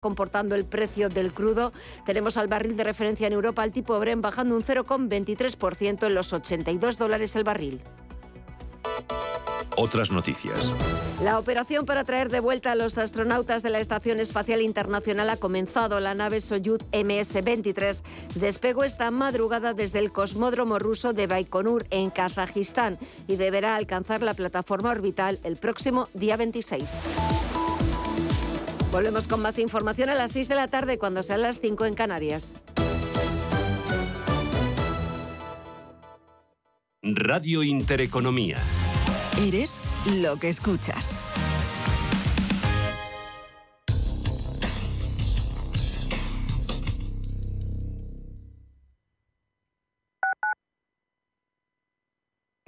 comportando el precio del crudo. Tenemos al barril de referencia en Europa, el tipo Bren bajando un 0,23% en los 82 dólares el barril. Otras noticias. La operación para traer de vuelta a los astronautas de la Estación Espacial Internacional ha comenzado. La nave Soyuz MS-23 despegó esta madrugada desde el cosmódromo ruso de Baikonur en Kazajistán y deberá alcanzar la plataforma orbital el próximo día 26. Volvemos con más información a las 6 de la tarde cuando sean las 5 en Canarias. Radio Intereconomía. Eres lo que escuchas.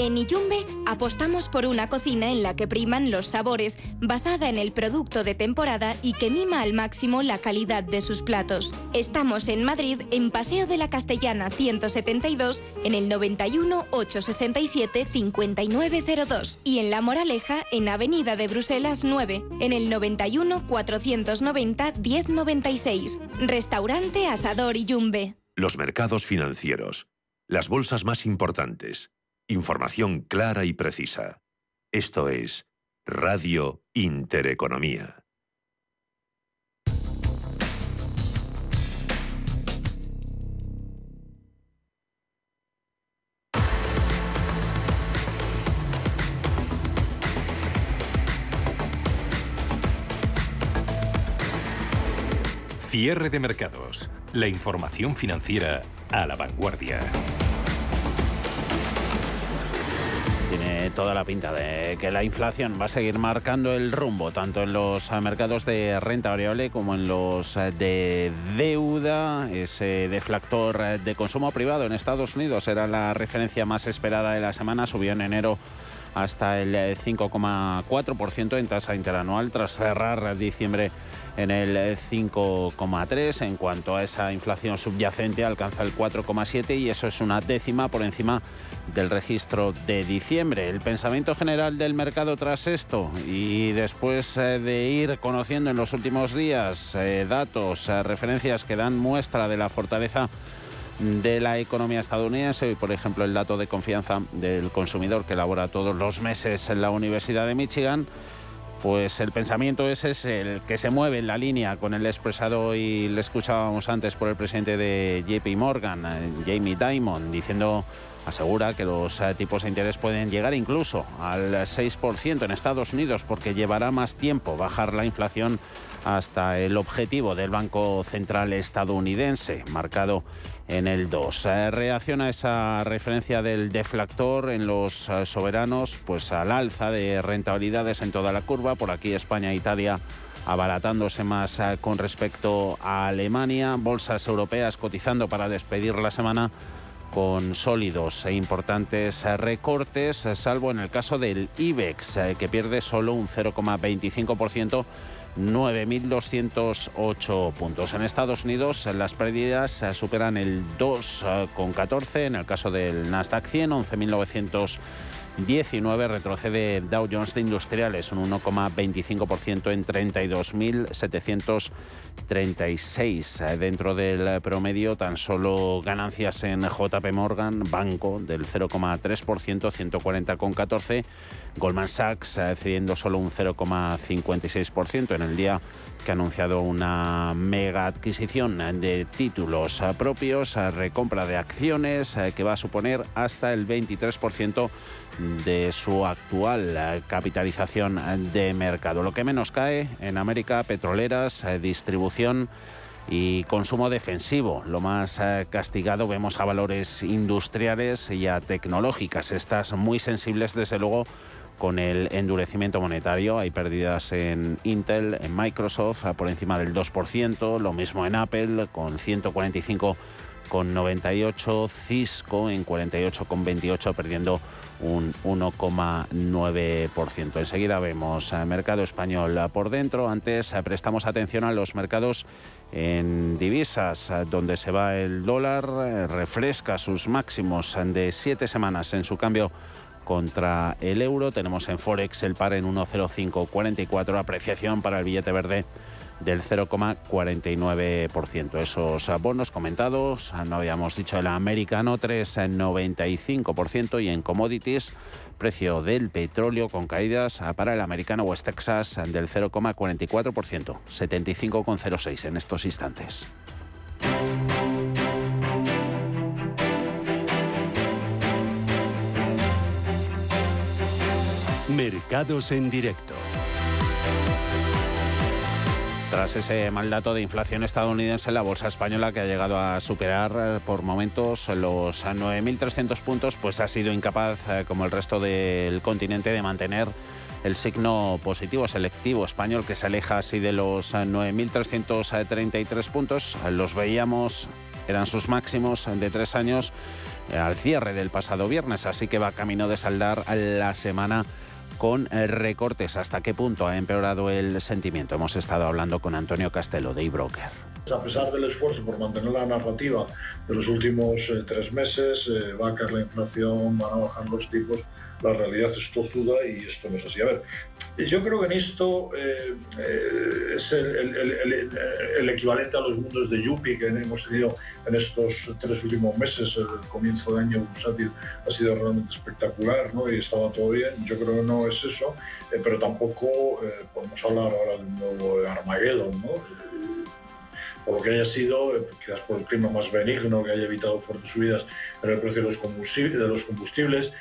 En Iyumbe apostamos por una cocina en la que priman los sabores, basada en el producto de temporada y que mima al máximo la calidad de sus platos. Estamos en Madrid, en Paseo de la Castellana 172, en el 91 867 5902 y en La Moraleja, en Avenida de Bruselas 9, en el 91 490 1096. Restaurante Asador y Yumbe. Los mercados financieros. Las bolsas más importantes. Información clara y precisa. Esto es Radio Intereconomía. Cierre de mercados. La información financiera a la vanguardia. Toda la pinta de que la inflación va a seguir marcando el rumbo, tanto en los mercados de renta variable como en los de deuda. Ese deflactor de consumo privado en Estados Unidos era la referencia más esperada de la semana, subió en enero hasta el 5,4% en tasa interanual tras cerrar diciembre en el 5,3. En cuanto a esa inflación subyacente, alcanza el 4,7 y eso es una décima por encima del registro de diciembre. El pensamiento general del mercado tras esto y después eh, de ir conociendo en los últimos días eh, datos, eh, referencias que dan muestra de la fortaleza de la economía estadounidense. Hoy, por ejemplo, el dato de confianza del consumidor que elabora todos los meses en la Universidad de Michigan pues el pensamiento ese es el que se mueve en la línea con el expresado y le escuchábamos antes por el presidente de JP Morgan, eh, Jamie Dimon, diciendo, asegura que los eh, tipos de interés pueden llegar incluso al 6% en Estados Unidos porque llevará más tiempo bajar la inflación hasta el objetivo del Banco Central estadounidense, marcado en el 2. Eh, reacciona esa referencia del deflactor en los eh, soberanos, pues al alza de rentabilidades en toda la curva. Por aquí España e Italia abaratándose más eh, con respecto a Alemania. Bolsas europeas cotizando para despedir la semana con sólidos e importantes recortes, salvo en el caso del IBEX, que pierde solo un 0,25% 9.208 puntos. En Estados Unidos las pérdidas superan el 2,14 en el caso del Nasdaq 100, 11.919 retrocede Dow Jones de Industriales un 1,25% en 32.736. Dentro del promedio tan solo ganancias en JP Morgan, banco del 0,3%, 140,14 Goldman Sachs eh, cediendo solo un 0,56% en el día que ha anunciado una mega adquisición de títulos eh, propios, eh, recompra de acciones que va a suponer hasta el 23% de su actual capitalización de mercado. Lo que menos cae en América, petroleras, distribución y consumo defensivo. Lo más castigado vemos a valores industriales y a tecnológicas. Estas muy sensibles, desde luego, con el endurecimiento monetario. Hay pérdidas en Intel, en Microsoft, por encima del 2%, lo mismo en Apple, con 145 con 98, Cisco en 48,28 perdiendo un 1,9%. Enseguida vemos mercado español por dentro. Antes eh, prestamos atención a los mercados en divisas, eh, donde se va el dólar, eh, refresca sus máximos de siete semanas en su cambio contra el euro. Tenemos en Forex el par en 1,0544, apreciación para el billete verde del 0,49%. Esos bonos comentados, no habíamos dicho el americano 3,95% y en commodities precio del petróleo con caídas para el americano West Texas del 0,44%, 75,06 en estos instantes. Mercados en directo. Tras ese mal dato de inflación estadounidense, la bolsa española que ha llegado a superar eh, por momentos los 9.300 puntos, pues ha sido incapaz, eh, como el resto del continente, de mantener el signo positivo selectivo español que se aleja así de los 9.333 puntos. Los veíamos, eran sus máximos de tres años eh, al cierre del pasado viernes, así que va camino de saldar la semana con eh, recortes. ¿Hasta qué punto ha empeorado el sentimiento? Hemos estado hablando con Antonio Castelo de eBroker. A pesar del esfuerzo por mantener la narrativa de los últimos eh, tres meses, eh, va a caer la inflación, van a bajar los tipos, la realidad es tozuda y esto no es así. A ver, yo creo que en esto eh, eh, es el, equivalente a los mundos de Yuppie que hemos tenido en estos tres últimos meses. El comienzo de año bursátil ha sido realmente espectacular ¿no? y estaba todo bien. Yo creo que no es eso, eh, pero tampoco podemos hablar ahora de un nuevo Armageddon. ¿no? por lo que haya sido, quizás por el clima más benigno, que haya evitado fuertes subidas en el precio de los combustibles, eh,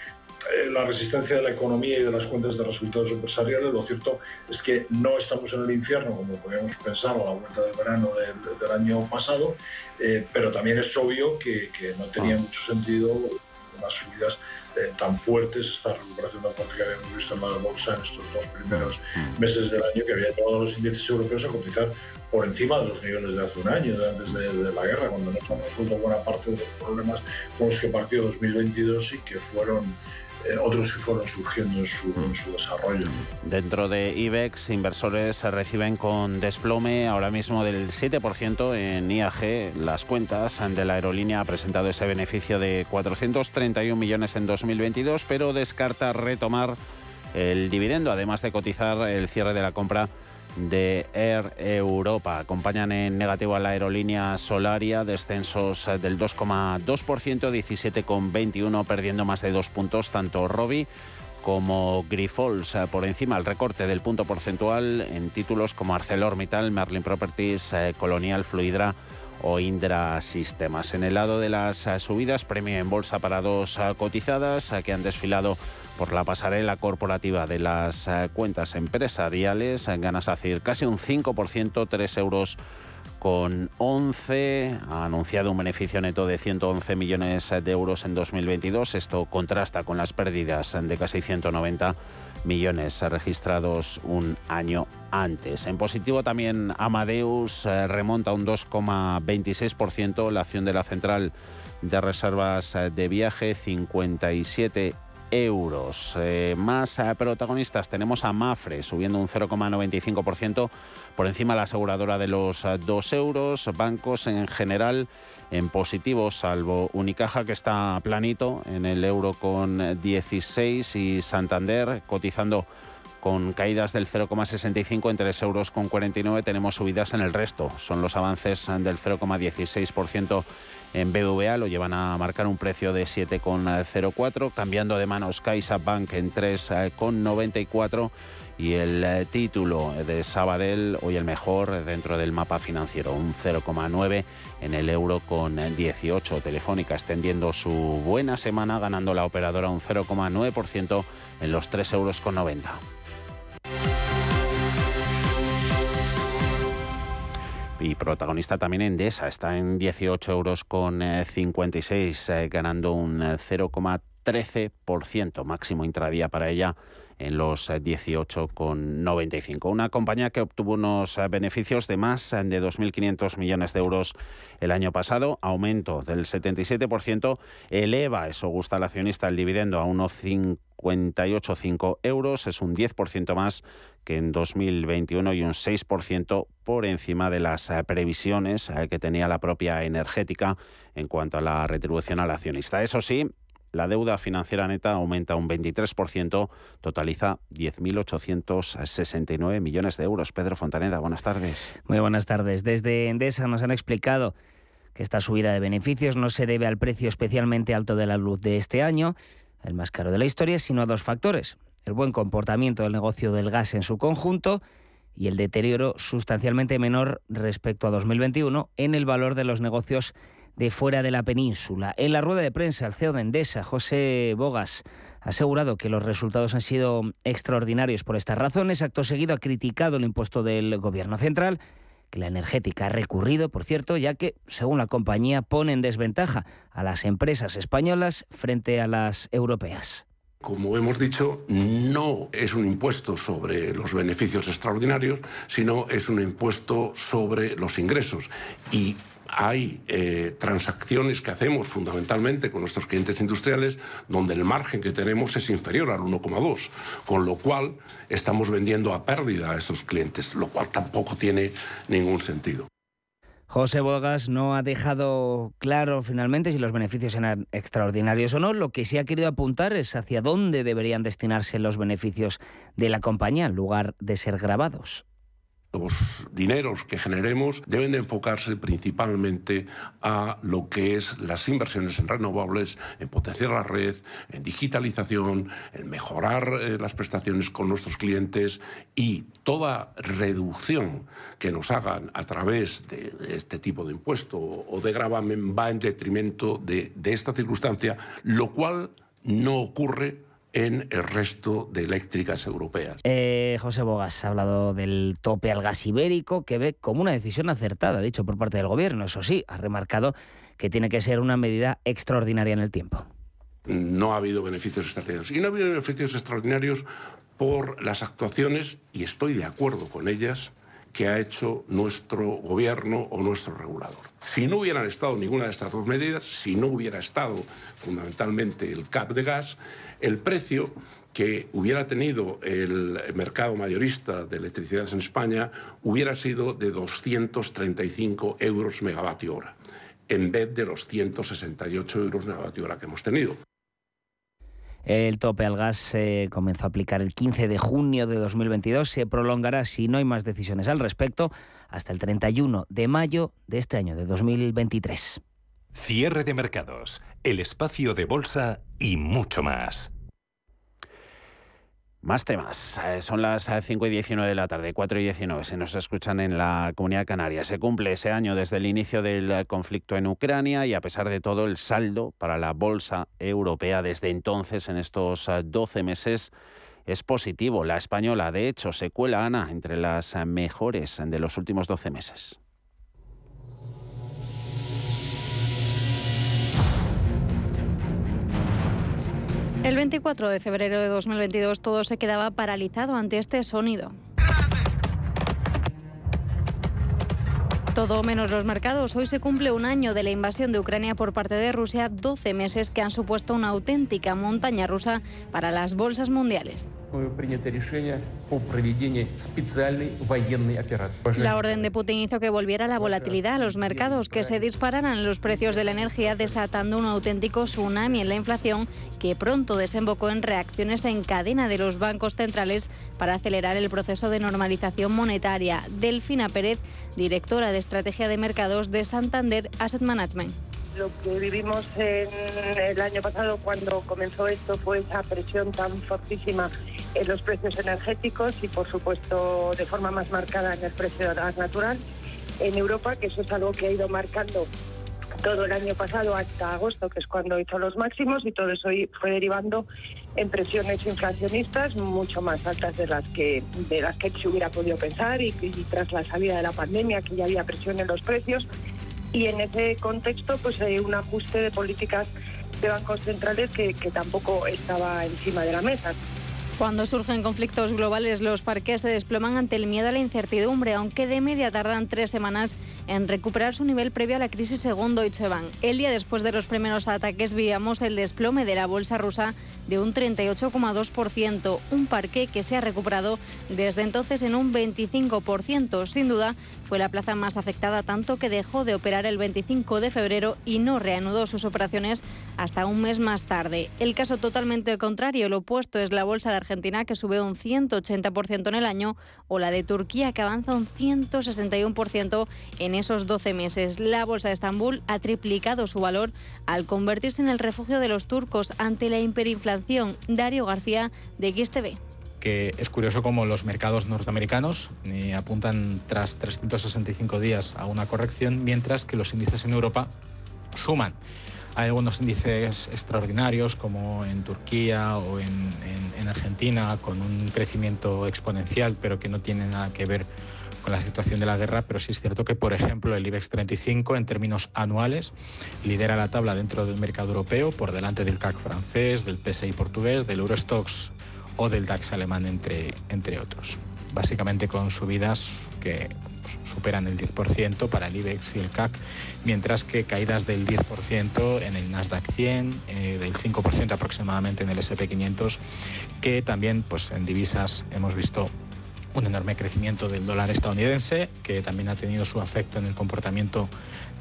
la resistencia de la economía y de las cuentas de resultados empresariales, lo cierto es que no estamos en el infierno como podíamos pensar a la vuelta del verano del, año pasado, eh, pero también es obvio que, no tenía ah. mucho sentido unas subidas eh, tan fuertes, esta recuperación tan fuerte que habíamos visto en la bolsa en estos dos primeros meses del año, que había llevado a los índices europeos a cotizar por encima de los niveles de hace un año, de antes de, la guerra, cuando no se han resuelto buena parte de los problemas con los que partió 2022 y que fueron eh, otros que fueron surgiendo en su, desarrollo. Dentro de IBEX, inversores se reciben con desplome ahora mismo del 7% en IAG. Las cuentas de la aerolínea ha presentado ese beneficio de 431 millones en 2022, pero descarta retomar el dividendo, además de cotizar el cierre de la compra de Air Europa. Acompañan en negativo a la aerolínea Solaria, descensos del 2,2%, 17,21, perdiendo más de dos puntos, tanto Robi como Grifols por encima el recorte del punto porcentual en títulos como ArcelorMittal, Merlin Properties, eh, Colonial Fluidra o Indra Sistemas. En el lado de las eh, subidas, premio en bolsa para dos eh, cotizadas que han desfilado por la pasarela corporativa de las eh, cuentas empresariales. Ganas a decir casi un 5%, 3 euros con 11. Ha anunciado un beneficio neto de 111 millones de euros en 2022. Esto contrasta con las pérdidas de casi 190 millones registrados un año antes. En positivo también Amadeus eh, remonta un 2,26%. La acción de la central de reservas de viaje 57 euros. Eh, más eh, protagonistas tenemos a Mafre subiendo un 0,95% por encima de la aseguradora de los 2 euros. Bancos en general en positivo, salvo Unicaja que está planito en el euro con 16 y Santander cotizando con caídas del 0,65 en 3 euros con 49 tenemos subidas en el resto. Son los avances del 0,16% en BBVA, lo llevan a marcar un precio de 7,04, cambiando de manos CaixaBank en 3,94 y el eh, título de Sabadell, hoy el mejor dentro del mapa financiero, un 0,9 en el euro con 18. Telefónica extendiendo su buena semana, ganando la operadora un 0,9% en los 3 euros y protagonista también Endesa, está en 18 euros con 56, eh, eh, ganando un 0,13%, máximo intradía para ella en los 18,95. Eh, Una compañía que obtuvo unos beneficios de más de 2.500 millones de euros el año pasado, aumento del 77%, eleva, eso gusta al accionista, el dividendo a 1,58,5 euros, es un 10% más que en 2021 y un 6% por encima de las eh, previsiones eh, que tenía la propia energética en cuanto a la retribución al accionista. Eso sí, la deuda financiera neta aumenta un 23%, totaliza 10.869 millones de euros. Pedro Fontaneda, buenas tardes. Muy buenas tardes. Desde Endesa nos han explicado que esta subida de beneficios no se debe al precio especialmente alto de la luz de este año, el más caro de la historia, sino a dos factores el buen comportamiento del negocio del gas en su conjunto y el deterioro sustancialmente menor respecto a 2021 en el valor de los negocios de fuera de la península. En la rueda de prensa, el CEO de Endesa, José Bogas, ha asegurado que los resultados han sido extraordinarios por estas razones. Acto seguido ha criticado el impuesto del Gobierno central, que la energética ha recurrido, por cierto, ya que, según la compañía, pone en desventaja a las empresas españolas frente a las europeas. Como hemos dicho, no es un impuesto sobre los beneficios extraordinarios, sino es un impuesto sobre los ingresos. Y hay eh, transacciones que hacemos fundamentalmente con nuestros clientes industriales donde el margen que tenemos es inferior al 1,2, con lo cual estamos vendiendo a pérdida a esos clientes, lo cual tampoco tiene ningún sentido. José Bogas no ha dejado claro finalmente si los beneficios eran extraordinarios o no. Lo que sí ha querido apuntar es hacia dónde deberían destinarse los beneficios de la compañía en lugar de ser grabados. Los dineros que generemos deben de enfocarse principalmente a lo que es las inversiones en renovables, en potenciar la red, en digitalización, en mejorar eh, las prestaciones con nuestros clientes y toda reducción que nos hagan a través de este tipo de impuesto o de gravamen va en detrimento de, de esta circunstancia, lo cual no ocurre en el resto de eléctricas europeas. Eh, José Bogas ha hablado del tope al gas ibérico, que ve como una decisión acertada, dicho por parte del Gobierno. Eso sí, ha remarcado que tiene que ser una medida extraordinaria en el tiempo. No ha habido beneficios extraordinarios. Y no ha habido beneficios extraordinarios por las actuaciones, y estoy de acuerdo con ellas, que ha hecho nuestro gobierno o nuestro regulador. Si no hubieran estado ninguna de estas dos medidas, si no hubiera estado fundamentalmente el CAP de gas, el precio que hubiera tenido el mercado mayorista de electricidad en España hubiera sido de 235 euros megavatio hora, en vez de los 168 euros megavatio hora que hemos tenido. El tope al gas se comenzó a aplicar el 15 de junio de 2022. Se prolongará, si no hay más decisiones al respecto, hasta el 31 de mayo de este año, de 2023. Cierre de mercados, el espacio de bolsa y mucho más. Más temas. Eh, son las 5 y 19 de la tarde, 4 y 19. Se nos escuchan en la Comunidad Canaria. Se cumple ese año desde el inicio del conflicto en Ucrania y a pesar de todo el saldo para la bolsa europea desde entonces, en estos 12 meses, es positivo. La española, de hecho, se cuela, Ana, entre las mejores de los últimos 12 meses. El 24 de febrero de 2022 todo se quedaba paralizado ante este sonido. Todo menos los mercados. Hoy se cumple un año de la invasión de Ucrania por parte de Rusia, 12 meses que han supuesto una auténtica montaña rusa para las bolsas mundiales. La orden de Putin hizo que volviera la volatilidad a los mercados, que se dispararan los precios de la energía, desatando un auténtico tsunami en la inflación que pronto desembocó en reacciones en cadena de los bancos centrales para acelerar el proceso de normalización monetaria. Delfina Pérez, directora de Estrategia de Mercados de Santander Asset Management lo que vivimos en el año pasado cuando comenzó esto fue esa presión tan fortísima en los precios energéticos y por supuesto de forma más marcada en el precio de gas natural en Europa, que eso es algo que ha ido marcando todo el año pasado hasta agosto, que es cuando hizo los máximos y todo eso fue derivando en presiones inflacionistas mucho más altas de las que de las que se hubiera podido pensar y, y tras la salida de la pandemia que ya había presión en los precios y en ese contexto pues hay un ajuste de políticas de bancos centrales que, que tampoco estaba encima de la mesa. Cuando surgen conflictos globales, los parques se desploman ante el miedo a la incertidumbre, aunque de media tardan tres semanas en recuperar su nivel previo a la crisis según Deutsche Bank. El día después de los primeros ataques veíamos el desplome de la bolsa rusa de un 38,2%, un parque que se ha recuperado desde entonces en un 25%. Sin duda, fue la plaza más afectada tanto que dejó de operar el 25 de febrero y no reanudó sus operaciones hasta un mes más tarde. El caso totalmente contrario, lo opuesto es la bolsa de Argentina que sube un 180% en el año o la de Turquía que avanza un 161% en esos 12 meses. La bolsa de Estambul ha triplicado su valor al convertirse en el refugio de los turcos ante la hiperinflación Dario García de XTV que es curioso cómo los mercados norteamericanos eh, apuntan tras 365 días a una corrección, mientras que los índices en Europa suman. Hay algunos índices extraordinarios, como en Turquía o en, en Argentina, con un crecimiento exponencial, pero que no tienen nada que ver con la situación de la guerra, pero sí es cierto que, por ejemplo, el IBEX 35 en términos anuales lidera la tabla dentro del mercado europeo por delante del CAC francés, del PSI portugués, del Eurostox o del DAX alemán, entre, entre otros. Básicamente con subidas que superan el 10% para el IBEX y el CAC, mientras que caídas del 10% en el Nasdaq 100, eh, del 5% aproximadamente en el SP500, que también pues, en divisas hemos visto un enorme crecimiento del dólar estadounidense, que también ha tenido su efecto en el comportamiento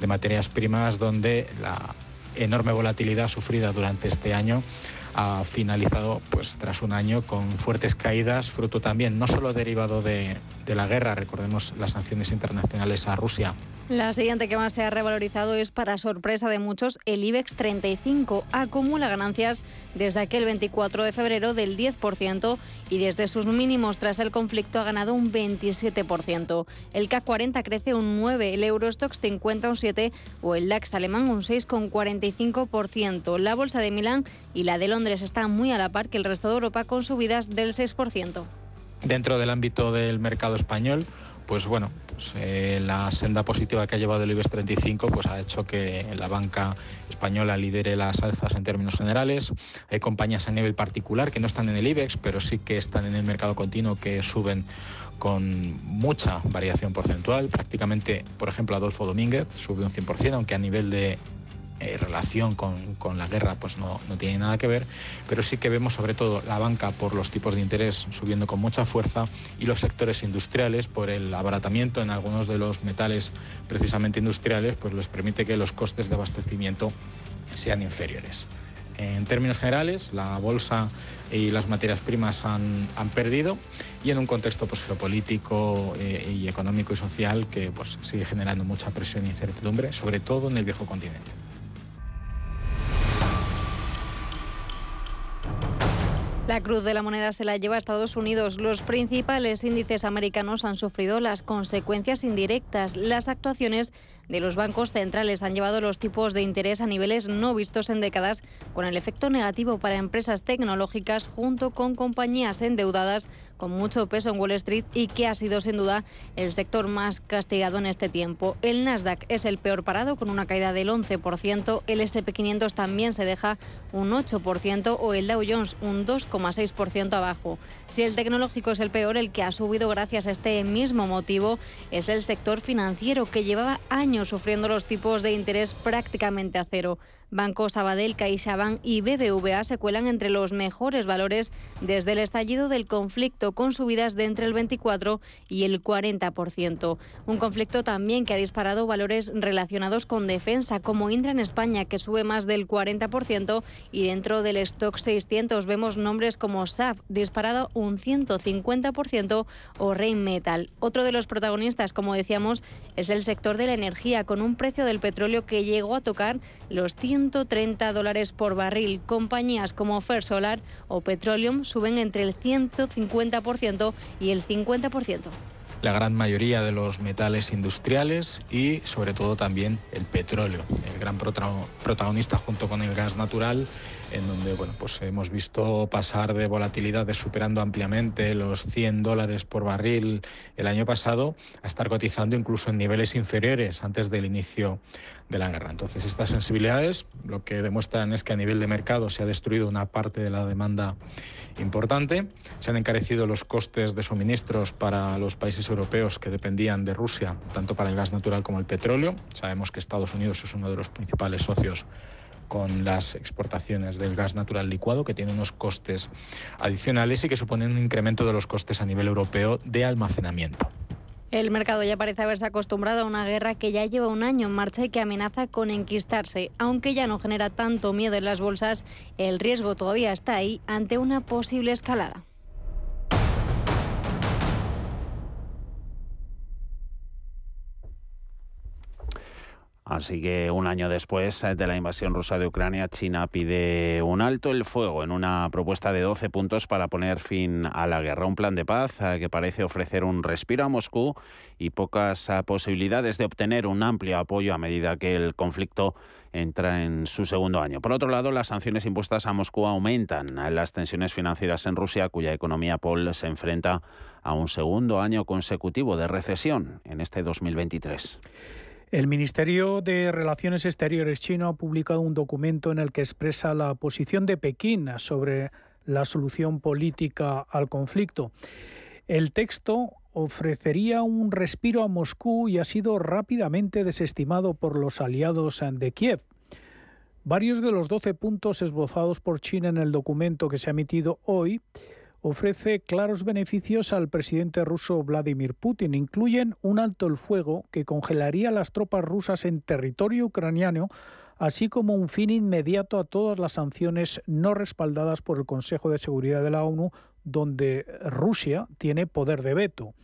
de materias primas, donde la enorme volatilidad sufrida durante este año ha finalizado pues tras un año con fuertes caídas, fruto también no solo derivado de, de la guerra, recordemos las sanciones internacionales a Rusia la siguiente que más se ha revalorizado es, para sorpresa de muchos, el IBEX 35. Acumula ganancias desde aquel 24 de febrero del 10% y desde sus mínimos tras el conflicto ha ganado un 27%. El CAC 40 crece un 9%, el Eurostox 50 un 7% o el DAX alemán un 6,45%. La bolsa de Milán y la de Londres están muy a la par que el resto de Europa con subidas del 6%. Dentro del ámbito del mercado español, pues bueno, pues, eh, la senda positiva que ha llevado el IBEX 35 pues ha hecho que la banca española lidere las alzas en términos generales. Hay compañías a nivel particular que no están en el IBEX, pero sí que están en el mercado continuo que suben con mucha variación porcentual. Prácticamente, por ejemplo, Adolfo Domínguez sube un 100%, aunque a nivel de eh, relación con, la guerra pues no, tiene nada que ver, pero sí que vemos sobre todo la banca por los tipos de interés subiendo con mucha fuerza y los sectores industriales por el abaratamiento en algunos de los metales precisamente industriales, pues les permite que los costes de abastecimiento sean inferiores. En términos generales, la bolsa y las materias primas han, han perdido y en un contexto pues, geopolítico eh, y económico y social que pues, sigue generando mucha presión e incertidumbre, sobre todo en el viejo continente. La cruz de la moneda se la lleva a Estados Unidos. Los principales índices americanos han sufrido las consecuencias indirectas. Las actuaciones de los bancos centrales han llevado los tipos de interés a niveles no vistos en décadas, con el efecto negativo para empresas tecnológicas junto con compañías endeudadas con mucho peso en Wall Street y que ha sido sin duda el sector más castigado en este tiempo. El Nasdaq es el peor parado con una caída del 11%, el SP500 también se deja un 8% o el Dow Jones un 2,6% abajo. Si el tecnológico es el peor, el que ha subido gracias a este mismo motivo es el sector financiero que llevaba años sufriendo los tipos de interés prácticamente a cero. Banco Sabadell, CaixaBank y BBVA se cuelan entre los mejores valores desde el estallido del conflicto, con subidas de entre el 24 y el 40%. Un conflicto también que ha disparado valores relacionados con defensa, como Indra en España, que sube más del 40%, y dentro del stock 600 vemos nombres como SAP, disparado un 150%, o Rheinmetall. Otro de los protagonistas, como decíamos, es el sector de la energía, con un precio del petróleo que llegó a tocar los 100 130 dólares por barril. Compañías como First Solar o Petroleum suben entre el 150% y el 50% la gran mayoría de los metales industriales y sobre todo también el petróleo, el gran protagonista junto con el gas natural en donde bueno, pues hemos visto pasar de volatilidad de superando ampliamente los 100 dólares por barril el año pasado a estar cotizando incluso en niveles inferiores antes del inicio de la guerra. Entonces, estas sensibilidades lo que demuestran es que a nivel de mercado se ha destruido una parte de la demanda importante, se han encarecido los costes de suministros para los países europeos que dependían de Rusia, tanto para el gas natural como el petróleo. Sabemos que Estados Unidos es uno de los principales socios con las exportaciones del gas natural licuado, que tiene unos costes adicionales y que suponen un incremento de los costes a nivel europeo de almacenamiento. El mercado ya parece haberse acostumbrado a una guerra que ya lleva un año en marcha y que amenaza con enquistarse. Aunque ya no genera tanto miedo en las bolsas, el riesgo todavía está ahí ante una posible escalada. Así que un año después de la invasión rusa de Ucrania, China pide un alto el fuego en una propuesta de 12 puntos para poner fin a la guerra. Un plan de paz eh, que parece ofrecer un respiro a Moscú y pocas eh, posibilidades de obtener un amplio apoyo a medida que el conflicto entra en su segundo año. Por otro lado, las sanciones impuestas a Moscú aumentan las tensiones financieras en Rusia, cuya economía Paul se enfrenta a un segundo año consecutivo de recesión en este 2023. El Ministerio de Relaciones Exteriores chino ha publicado un documento en el que expresa la posición de Pekín sobre la solución política al conflicto. El texto ofrecería un respiro a Moscú y ha sido rápidamente desestimado por los aliados de Kiev. Varios de los 12 puntos esbozados por China en el documento que se ha emitido hoy ofrece claros beneficios al presidente ruso Vladimir Putin. Incluyen un alto el fuego que congelaría las tropas rusas en territorio ucraniano, así como un fin inmediato a todas las sanciones no respaldadas por el Consejo de Seguridad de la ONU, donde Rusia tiene poder de veto.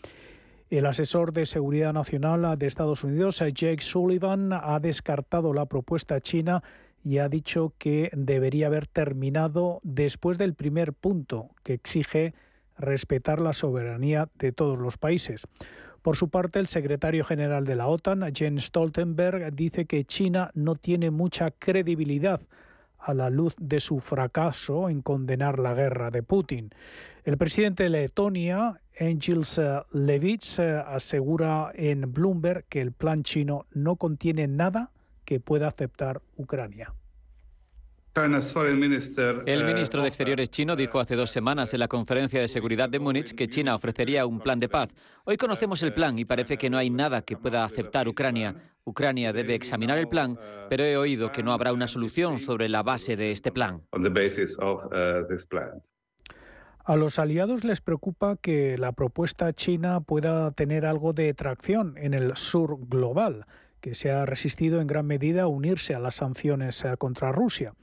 El asesor de Seguridad Nacional de Estados Unidos, Jake Sullivan, ha descartado la propuesta china y ha dicho que debería haber terminado después del primer punto, que exige respetar la soberanía de todos los países. Por su parte, el secretario general de la OTAN, Jens Stoltenberg, dice que China no tiene mucha credibilidad a la luz de su fracaso en condenar la guerra de Putin. El presidente de Letonia, Engels Levits, asegura en Bloomberg que el plan chino no contiene nada que pueda aceptar Ucrania. El ministro de Exteriores chino dijo hace dos semanas en la conferencia de seguridad de Múnich que China ofrecería un plan de paz. Hoy conocemos el plan y parece que no hay nada que pueda aceptar Ucrania. Ucrania debe examinar el plan, pero he oído que no habrá una solución sobre la base de este plan. A los aliados les preocupa que la propuesta china pueda tener algo de tracción en el sur global que se ha resistido en gran medida a unirse a las sanciones eh, contra Rusia.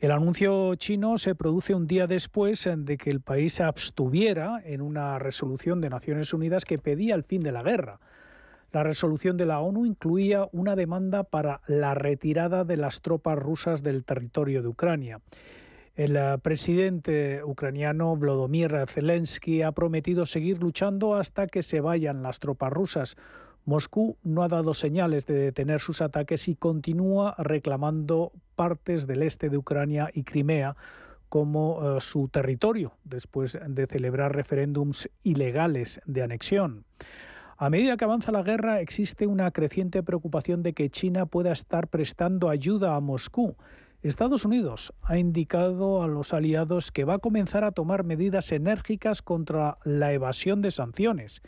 El anuncio chino se produce un día después eh, de que el país se abstuviera en una resolución de Naciones Unidas que pedía el fin de la guerra. La resolución de la ONU incluía una demanda para la retirada de las tropas rusas del territorio de Ucrania. El eh, presidente ucraniano Volodymyr Zelensky ha prometido seguir luchando hasta que se vayan las tropas rusas, Moscú no ha dado señales de detener sus ataques y continúa reclamando partes del este de Ucrania y Crimea como eh, su territorio después de celebrar referéndums ilegales de anexión. A medida que avanza la guerra, existe una creciente preocupación de que China pueda estar prestando ayuda a Moscú. Estados Unidos ha indicado a los aliados que va a comenzar a tomar medidas enérgicas contra la evasión de sanciones.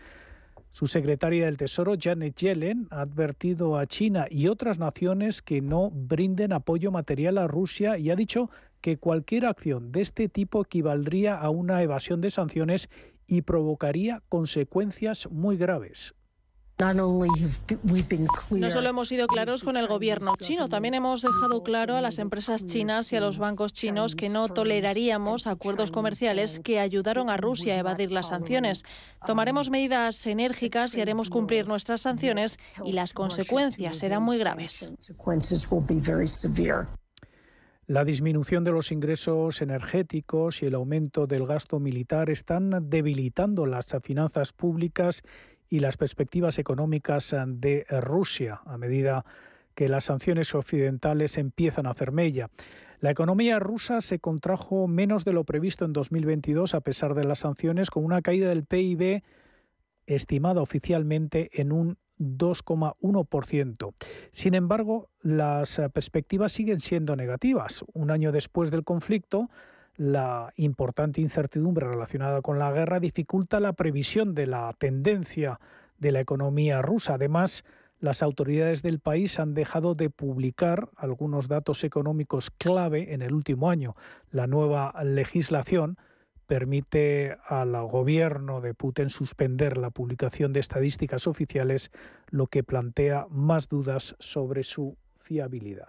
Su secretaria del Tesoro, Janet Yellen, ha advertido a China y otras naciones que no brinden apoyo material a Rusia y ha dicho que cualquier acción de este tipo equivaldría a una evasión de sanciones y provocaría consecuencias muy graves. No solo hemos sido claros con el gobierno chino, también hemos dejado claro a las empresas chinas y a los bancos chinos que no toleraríamos acuerdos comerciales que ayudaron a Rusia a evadir las sanciones. Tomaremos medidas enérgicas y haremos cumplir nuestras sanciones y las consecuencias serán muy graves. La disminución de los ingresos energéticos y el aumento del gasto militar están debilitando las finanzas públicas y las perspectivas económicas de Rusia a medida que las sanciones occidentales empiezan a hacer mella. La economía rusa se contrajo menos de lo previsto en 2022 a pesar de las sanciones, con una caída del PIB estimada oficialmente en un 2,1%. Sin embargo, las perspectivas siguen siendo negativas. Un año después del conflicto, la importante incertidumbre relacionada con la guerra dificulta la previsión de la tendencia de la economía rusa. Además, las autoridades del país han dejado de publicar algunos datos económicos clave en el último año. La nueva legislación permite al gobierno de Putin suspender la publicación de estadísticas oficiales, lo que plantea más dudas sobre su fiabilidad.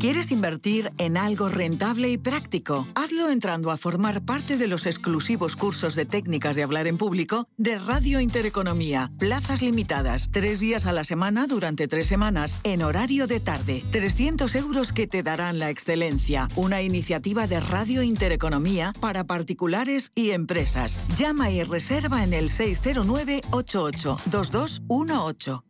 ¿Quieres invertir en algo rentable y práctico? Hazlo entrando a formar parte de los exclusivos cursos de técnicas de hablar en público de Radio Intereconomía. Plazas limitadas, tres días a la semana durante tres semanas, en horario de tarde. 300 euros que te darán la excelencia. Una iniciativa de Radio Intereconomía para particulares y empresas. Llama y reserva en el 609 88 2218.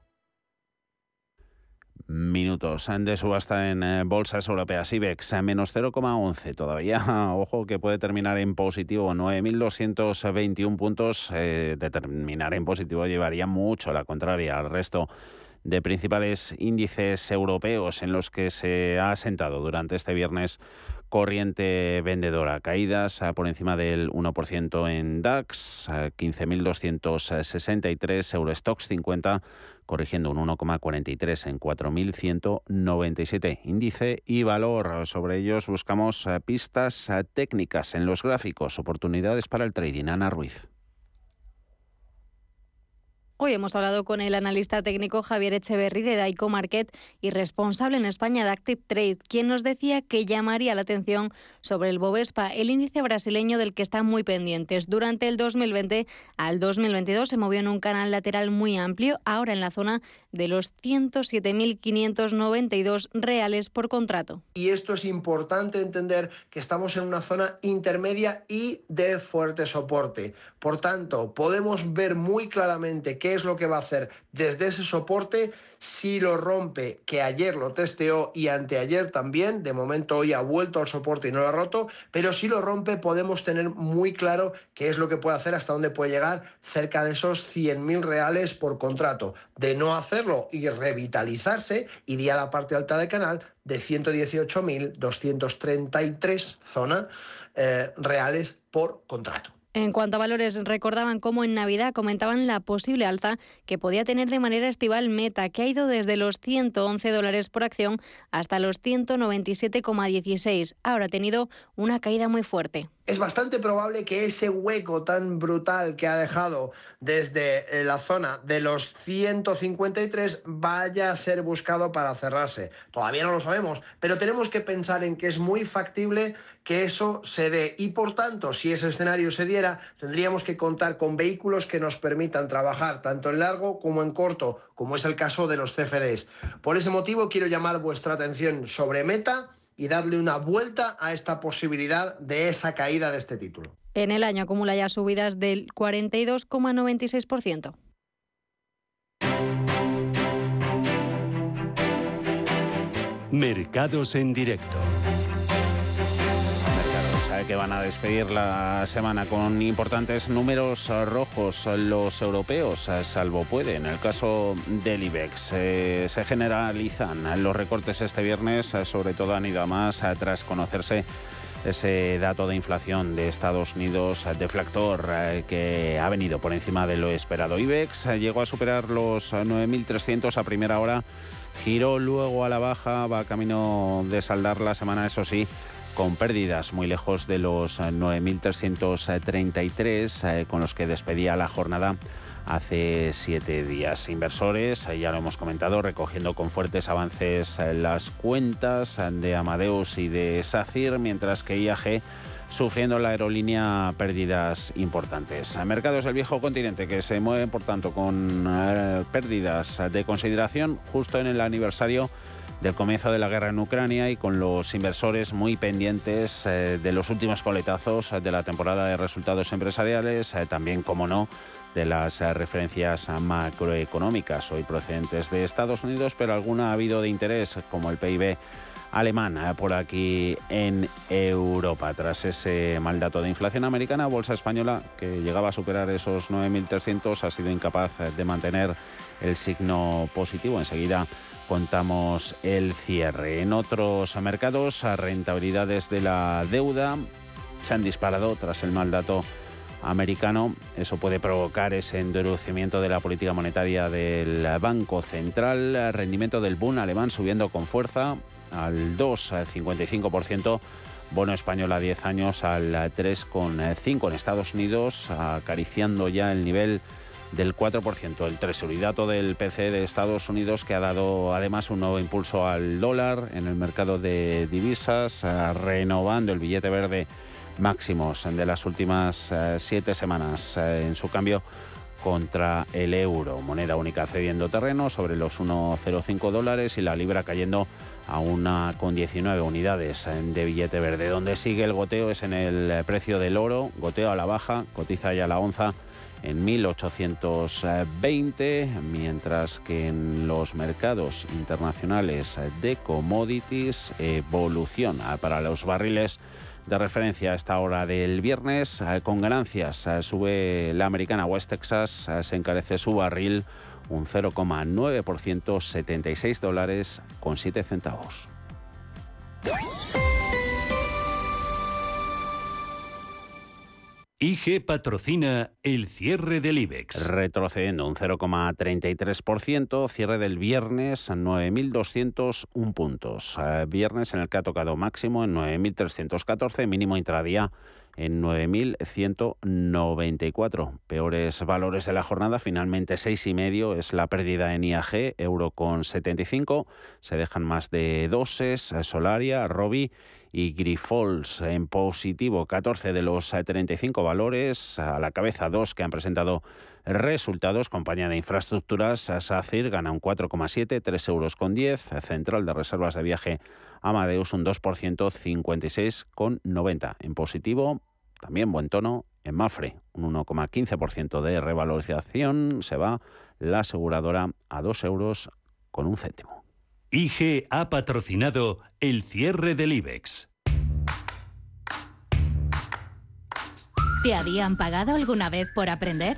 minutos de subasta en eh, bolsas europeas. IBEX a menos 0,11 todavía. Ojo que puede terminar en positivo. 9.221 puntos. Eh, de terminar en positivo llevaría mucho la contraria al resto de principales índices europeos en los que se ha asentado durante este viernes corriente vendedora. Caídas por encima del 1% en DAX, 15.263, Eurostox 50 corrigiendo un 1,43 en 4.197 índice y valor. Sobre ellos buscamos eh, pistas eh, técnicas en los gráficos, oportunidades para el trading. Ana Ruiz. Hoy hemos hablado con el analista técnico Javier Echeverry de Daico Market y responsable en España de Active Trade, quien nos decía que llamaría la atención sobre el Bovespa, el índice brasileño del que están muy pendientes. Durante el 2020 al 2022 se movió en un canal lateral muy amplio, ahora en la zona de los 107.592 reales por contrato. Y esto es importante entender que estamos en una zona intermedia y de fuerte soporte. Por tanto, podemos ver muy claramente qué es lo que va a hacer desde ese soporte si lo rompe, que ayer lo testeó y anteayer también, de momento hoy ha vuelto al soporte y no lo ha roto, pero si lo rompe podemos tener muy claro qué es lo que puede hacer, hasta dónde puede llegar, cerca de esos 100.000 reales por contrato. De no hacerlo y revitalizarse, iría a la parte alta del canal de 118.233 zona eh, reales por contrato. En cuanto a valores, recordaban cómo en Navidad comentaban la posible alza que podía tener de manera estival Meta, que ha ido desde los 111 dólares por acción hasta los 197,16. Ahora ha tenido una caída muy fuerte es bastante probable que ese hueco tan brutal que ha dejado desde eh, la zona de los 153 vaya a ser buscado para cerrarse. Todavía no lo sabemos, pero tenemos que pensar en que es muy factible que eso se dé y por tanto, si ese escenario se diera, tendríamos que contar con vehículos que nos permitan trabajar tanto en largo como en corto, como es el caso de los CFDs. Por ese motivo quiero llamar vuestra atención sobre Meta y darle una vuelta a esta posibilidad de esa caída de este título. En el año acumula ya subidas del 42,96%. Mercados en directo que van a despedir la semana con importantes números rojos los europeos, salvo puede. En el caso del IBEX eh, se generalizan los recortes este viernes, sobre todo han ido a más tras conocerse ese dato de inflación de Estados Unidos deflactor eh, que ha venido por encima de lo esperado. IBEX llegó a superar los 9.300 a primera hora, giró luego a la baja, va camino de saldar la semana, eso sí, con pérdidas muy lejos de los 9.333 eh, con los que despedía la jornada hace siete días. Inversores, eh, ya lo hemos comentado, recogiendo con fuertes avances eh, las cuentas de Amadeus y de SACIR, mientras que IAG sufriendo la aerolínea pérdidas importantes. Mercados del viejo continente que se mueven, por tanto, con pérdidas de consideración justo en el aniversario del comienzo de la guerra en Ucrania y con los inversores muy pendientes eh, de los últimos coletazos de la temporada de resultados empresariales, eh, también, como no, de las eh, referencias macroeconómicas hoy procedentes de Estados Unidos, pero alguna ha habido de interés, como el PIB alemán por aquí en Europa. Tras ese mal dato de inflación americana, Bolsa Española, que llegaba a superar esos 9.300, ha sido incapaz de mantener el signo positivo. Enseguida contamos el cierre. En otros mercados, rentabilidades de la deuda se han disparado tras el mal dato americano. Eso puede provocar ese endurecimiento de la política monetaria del Banco Central. Rendimiento del Bund alemán subiendo con fuerza al 2,55%. Bono español a 10 años al 3,5 en Estados Unidos, acariciando ya el nivel del 4%. El tresuridato del PC de Estados Unidos que ha dado además un nuevo impulso al dólar en el mercado de divisas, eh, renovando el billete verde máximos de las últimas eh, siete semanas. Eh, en su cambio, contra el euro. Moneda única cediendo terreno sobre los 1,05 dólares y la libra cayendo a una con 19 unidades de billete verde. Donde sigue el goteo es en el precio del oro, goteo a la baja, cotiza ya la onza en 1820, mientras que en los mercados internacionales de commodities evoluciona para los barriles de referencia a esta hora del viernes. Con ganancias sube la americana West Texas, se encarece su barril un 0,9%, 76 dólares con 7 centavos. IG patrocina el cierre del IBEX. Retrocediendo un 0,33%, cierre del viernes 9.201 puntos. Eh, viernes en el que ha tocado máximo en 9.314, mínimo intradía en 9.194. Peores valores de la jornada, finalmente 6,5 es la pérdida en IAG, euro con 75. Se dejan más de doses, Solaria, Robi y Grifols en positivo 14 de los 35 valores, a la cabeza dos que han presentado resultados, compañía de infraestructuras, SACIR gana un 4,7, 3 euros con 10, Central de Reservas de Viaje Amadeus un 2%, 56,90. En positivo, también buen tono, en Mafre un 1,15% de revalorización, se va la aseguradora a 2 euros con un céntimo. IG ha patrocinado el cierre del IBEX. ¿Te habían pagado alguna vez por aprender?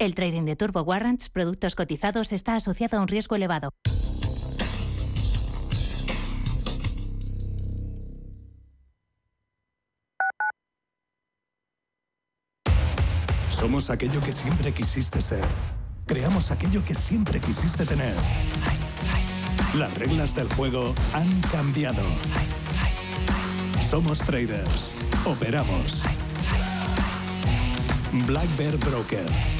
El trading de Turbo Warrants, productos cotizados, está asociado a un riesgo elevado. Somos aquello que siempre quisiste ser. Creamos aquello que siempre quisiste tener. Las reglas del juego han cambiado. Somos traders. Operamos. Black Bear Broker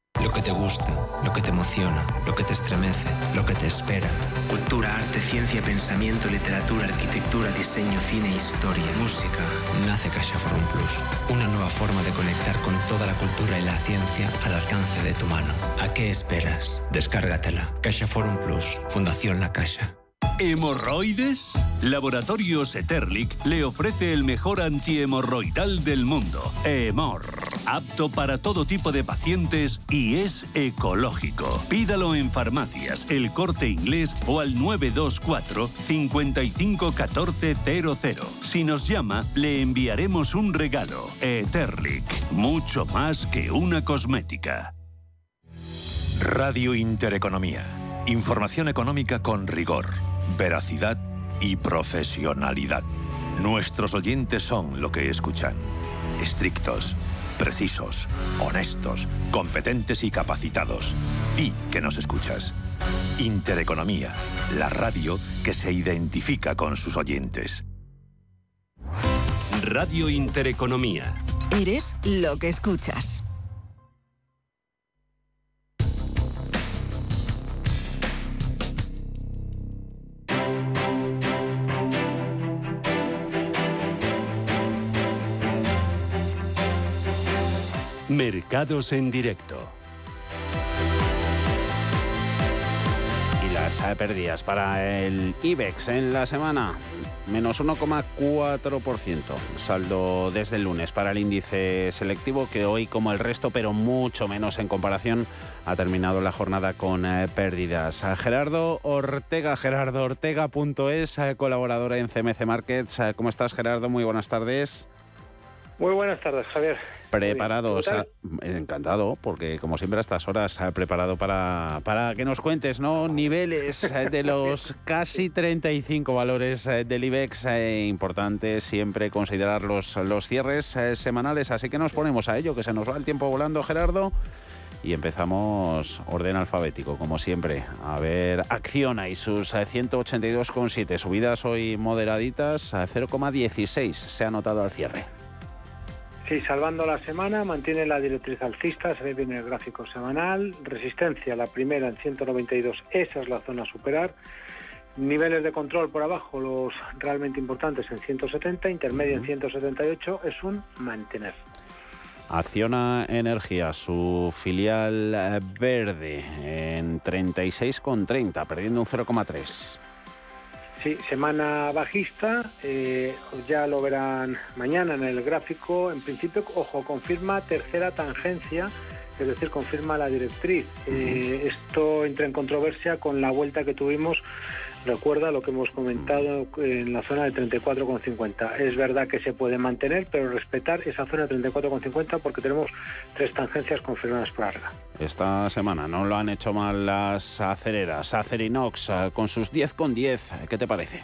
Lo que te gusta, lo que te emociona, lo que te estremece, lo que te espera. Cultura, arte, ciencia, pensamiento, literatura, arquitectura, diseño, cine, historia, música. Nace CaixaForum Plus, una nueva forma de conectar con toda la cultura y la ciencia al alcance de tu mano. ¿A qué esperas? Descárgatela. CaixaForum Plus, Fundación La Caixa. ¿Hemorroides? Laboratorios Eterlic le ofrece el mejor antihemorroidal del mundo, Hemor. Apto para todo tipo de pacientes y es ecológico. Pídalo en farmacias, el corte inglés o al 924 551400. Si nos llama, le enviaremos un regalo. Eterlic, mucho más que una cosmética. Radio Intereconomía. Información económica con rigor veracidad y profesionalidad. Nuestros oyentes son lo que escuchan. Estrictos, precisos, honestos, competentes y capacitados. Di que nos escuchas. Intereconomía, la radio que se identifica con sus oyentes. Radio Intereconomía. Eres lo que escuchas. Mercados en directo. Y las eh, pérdidas para el IBEX en la semana, menos 1,4%. Saldo desde el lunes para el índice selectivo que hoy, como el resto, pero mucho menos en comparación, ha terminado la jornada con eh, pérdidas. Gerardo Ortega, Gerardo Ortega.es, eh, colaboradora en CMC Markets. ¿Cómo estás, Gerardo? Muy buenas tardes. Muy buenas tardes, Javier. Preparados, encantado, porque como siempre a estas horas ha preparado para, para que nos cuentes, ¿no? Niveles eh, de los casi 35 valores eh, del IBEX, eh, importante siempre considerar los, los cierres semanales, así que nos ponemos a ello, que se nos va el tiempo volando, Gerardo. Y empezamos orden alfabético, como siempre. A ver, Acciona y sus 182,7 subidas hoy moderaditas, a 0,16 se ha notado al cierre. Sí, salvando la semana, mantiene la directriz alcista, se ve bien el gráfico semanal. Resistencia, la primera en 192, esa es la zona a superar. Niveles de control por abajo, los realmente importantes en 170, intermedia en 178, es un mantener. Acciona Energía, su filial eh, verde, en 36,30, perdiendo un 0,3. Sí, semana bajista, eh, ya lo verán mañana en el gráfico. En principio, ojo, confirma tercera tangencia, es decir, confirma la directriz. Eh, esto entra en controversia con la vuelta que tuvimos recuerda lo que hemos comentado en la zona de 34,50. Es verdad que se puede mantener, pero respetar esa zona de 34,50 porque tenemos tres tangencias confirmadas por ARGA. Esta semana no lo han hecho mal las acereras. Acerinox eh, con sus 10,10. ¿Qué te parece?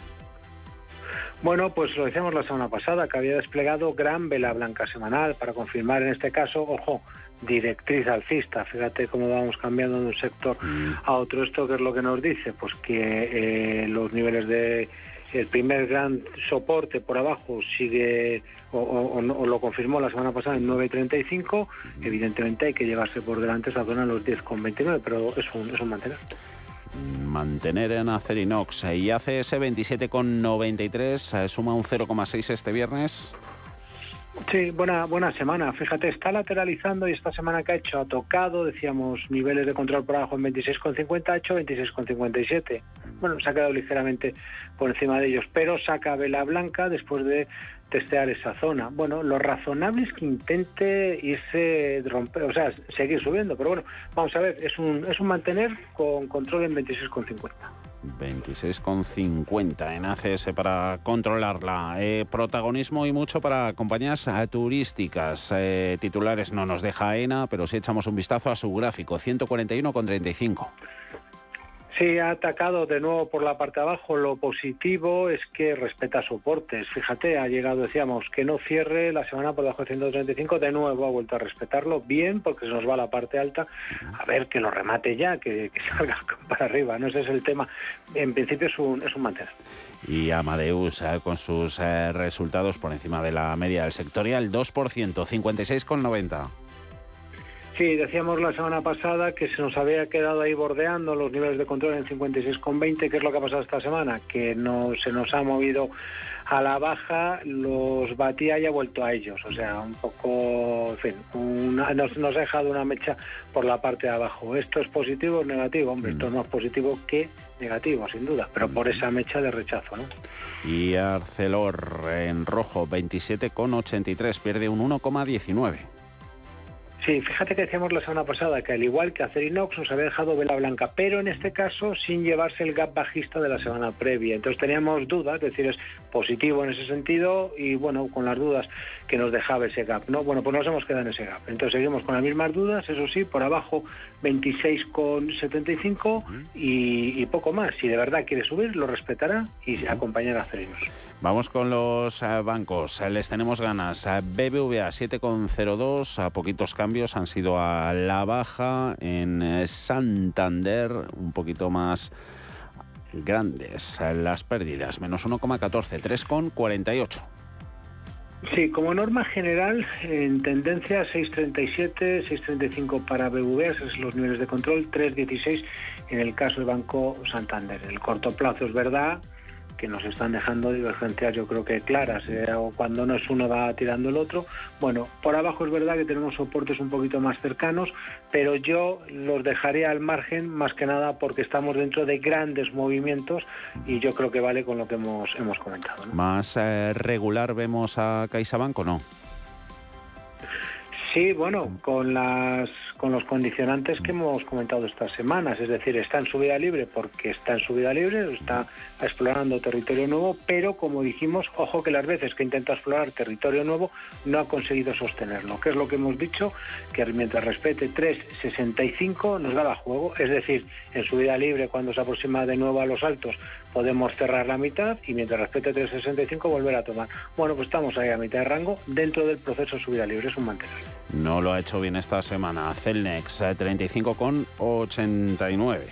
Bueno, pues lo decíamos la semana pasada, que había desplegado gran vela blanca semanal para confirmar en este caso, ojo, directriz alcista. Fíjate cómo vamos cambiando de un sector a otro. ¿Esto qué es lo que nos dice? Pues que eh, los niveles de... El primer gran soporte por abajo sigue o, lo confirmó la semana pasada en 9.35. Evidentemente hay que llevarse por delante esa zona en los 10.29, pero es un, es un mantener mantener en Acerinox y hace ese 27,93, eh, suma un 0,6 este viernes. Sí, buena, buena semana. Fíjate, está lateralizando y esta semana que ha hecho ha tocado, decíamos, niveles de control por abajo en 26,50, ha hecho 26,57. Bueno, se ha quedado ligeramente por encima de ellos, pero saca vela blanca después de testear esa zona. Bueno, lo razonable es que intente irse romper, o sea, seguir subiendo, pero bueno, vamos a ver, es un, es un mantener con control en 26,50. 26,50 en ACS para controlarla. Eh, protagonismo y mucho para compañías eh, turísticas. Eh, titulares no nos deja ENA, pero si echamos un vistazo a su gráfico, 141,35. Sí, ha atacado de nuevo por la parte de abajo. Lo positivo es que respeta soportes. Fíjate, ha llegado, decíamos, que no cierre la semana por debajo de 135. De nuevo ha vuelto a respetarlo. Bien, porque se nos va la parte alta. A ver, que lo remate ya, que, salga para arriba. No ese es el tema. En principio es un, es un mantener. Y Amadeus eh, con sus eh, resultados por encima de la media del sectorial, 2%, 56,90. Sí, decíamos la semana pasada que se nos había quedado ahí bordeando los niveles de control en 56,20. ¿Qué es lo que ha pasado esta semana? Que no se nos ha movido a la baja, los batía y ha vuelto a ellos. O sea, un poco, en fin, nos, nos, ha dejado una mecha por la parte de abajo. ¿Esto es positivo o negativo? Hombre, esto es más positivo que negativo, sin duda, pero por esa mecha de rechazo, ¿no? Y Arcelor en rojo, 27,83, pierde un 1,19. Sí, fíjate que decíamos la semana pasada que al igual que Acerinox nos había dejado vela blanca, pero en este caso sin llevarse el gap bajista de la semana previa. Entonces teníamos dudas, es decir, es positivo en ese sentido y bueno, con las dudas que nos dejaba ese gap, ¿no? Bueno, pues nos hemos quedado en ese gap. Entonces seguimos con las mismas dudas, eso sí, por abajo 26,75 y, y poco más. Si de verdad quiere subir, lo respetará y acompañará a Acerinox. Vamos con los eh, bancos. Eh, les tenemos ganas. Eh, BBVA 7,02. A poquitos cambios han sido a la baja. En Santander un poquito más grandes las pérdidas. Menos 1,14. 3,48. Sí, como norma general, en tendencia 6.37, 6.35 para BBVA, esos son los niveles de control, 3.16 en el caso del Banco Santander. El corto plazo es verdad, que nos están dejando divergencias yo creo que claras, eh, o cuando no es uno va tirando el otro. Bueno, por abajo es verdad que tenemos soportes un poquito más cercanos, pero yo los dejaría al margen más que nada porque estamos dentro de grandes movimientos y yo creo que vale con lo que hemos, hemos comentado. ¿Más eh, regular vemos a CaixaBank o no? Sí, bueno, con las con los condicionantes que hemos comentado estas semanas, es decir, está en subida libre porque está en subida libre, está explorando territorio nuevo, pero como dijimos, ojo que las veces que intenta explorar territorio nuevo no ha conseguido sostenerlo, que es lo que hemos dicho, que mientras respete 3.65 nos da la juego, es decir, en subida libre cuando se aproxima de nuevo a los altos podemos cerrar la mitad y mientras respete 3.65 volver a tomar. Bueno, pues estamos ahí a mitad de rango dentro del proceso de subida libre, es un mantener. No lo ha hecho bien esta semana. Celnex 35,89. Eh,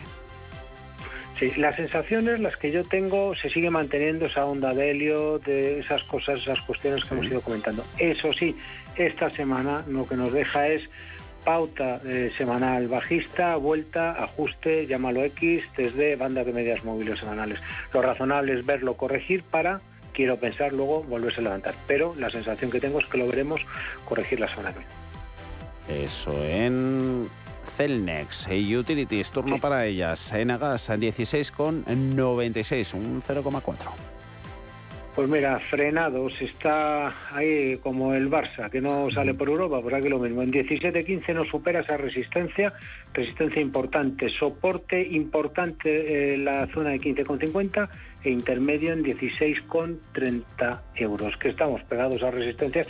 sí, las sensaciones, las que yo tengo, se sigue manteniendo esa onda de helio, de esas cosas, esas cuestiones que hemos ido comentando. Eso sí, esta semana lo que nos deja es pauta eh, semanal bajista, vuelta, ajuste, llámalo X, desde bandas de medias móviles semanales. Lo razonable es verlo corregir para, quiero pensar, luego volverse a levantar. Pero la sensación que tengo es que lo veremos corregir la semana que viene. Eso en Celnex y Utilities, turno para ellas. Enagas 16,96, un 0,4. Pues mira, frenados, está ahí como el Barça, que no sale por Europa, pues aquí lo mismo. En 17.15 no supera esa resistencia, resistencia importante, soporte importante en la zona de 15,50 e intermedio en 16,30 euros, que estamos pegados a resistencias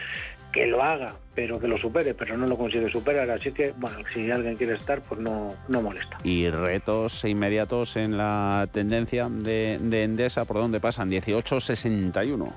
que lo haga, pero que lo supere, pero no lo consigue superar. Así que, bueno, si alguien quiere estar, pues no, no molesta. Y retos inmediatos en la tendencia de, de Endesa, ¿por dónde pasan? 18,61.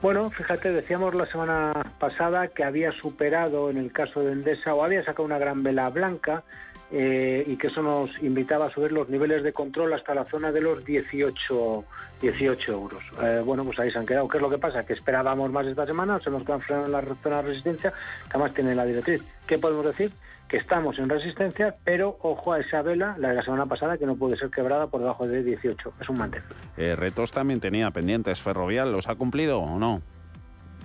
Bueno, fíjate, decíamos la semana pasada que había superado en el caso de Endesa o había sacado una gran vela blanca eh, y que eso nos invitaba a subir los niveles de control hasta la zona de los 18, 18 euros. Eh, bueno, pues ahí se han quedado. ¿Qué es lo que pasa? Que esperábamos más esta semana, se nos quedan frenados en la zona de resistencia, que además tiene la directriz. ¿Qué podemos decir? Que estamos en resistencia, pero ojo a esa vela, la de la semana pasada, que no puede ser quebrada por debajo de 18. Es un mantén. Eh, retos también tenía pendientes. Ferrovial, ¿los ha cumplido o no?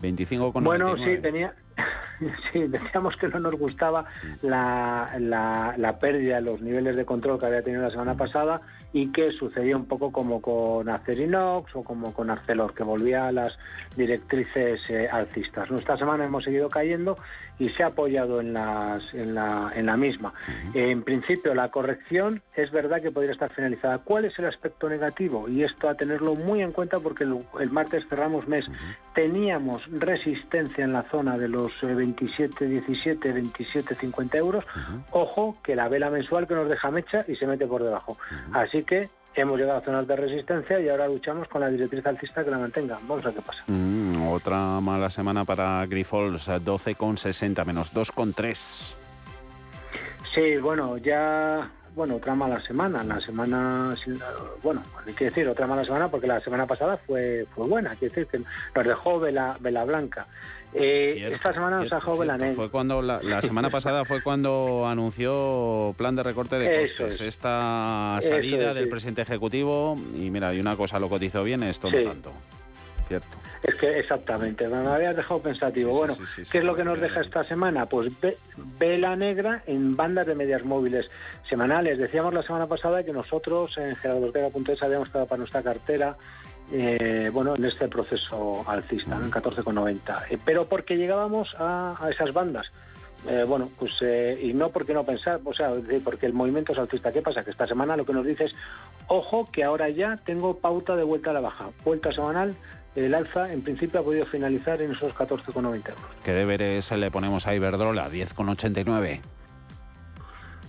25 con Bueno, sí, tenía, sí, decíamos que no nos gustaba la, la, pérdida de los niveles de control que había tenido la semana pasada y que sucedía un poco como con Acerinox o como con Arcelor, que volvía a las directrices eh, alcistas. Esta semana hemos seguido cayendo y se ha apoyado en, las, en, la, en la misma. En principio, la corrección es verdad que podría estar finalizada. ¿Cuál es el aspecto negativo? Y esto a tenerlo muy en cuenta porque el, martes cerramos mes. Teníamos resistencia en la zona de los 27, 17, 27, 50 euros. Ojo que la vela mensual que nos deja mecha y se mete por debajo. Así que hemos llegado a zonas de resistencia y ahora luchamos con la directriz alcista que la mantenga. Vamos a ver qué pasa. Mm, otra mala semana para Grifols, 12,60 menos 2,3. Sí, bueno, ya bueno, otra mala semana. La semana, bueno, hay que decir otra mala semana porque la semana pasada fue, fue buena. Hay que decir que nos dejó vela, vela blanca. Eh, esta semana nos dejó vela negra. Fue cuando la, semana pasada fue cuando anunció plan de recorte de costes. Esta salida del presidente ejecutivo y mira, y una cosa lo cotizó bien, esto no tanto. Cierto. Es que exactamente, me habías dejado pensativo. bueno, ¿qué es lo que nos deja esta semana? Pues vela negra en bandas de medias móviles semanales. Decíamos la semana pasada que nosotros en gerardortega.es habíamos estado para nuestra cartera eh, bueno, en este proceso alcista, en 14,90. Eh, pero porque llegábamos a, esas bandas. Eh, bueno, pues y no porque no pensar, o sea, porque el movimiento es alcista. ¿Qué pasa? Que esta semana lo que nos dice es, ojo, que ahora ya tengo pauta de vuelta a la baja, vuelta semanal. El alza en principio ha podido finalizar en esos 14,90 euros. ¿Qué deberes le ponemos a Iberdrola? 10,89.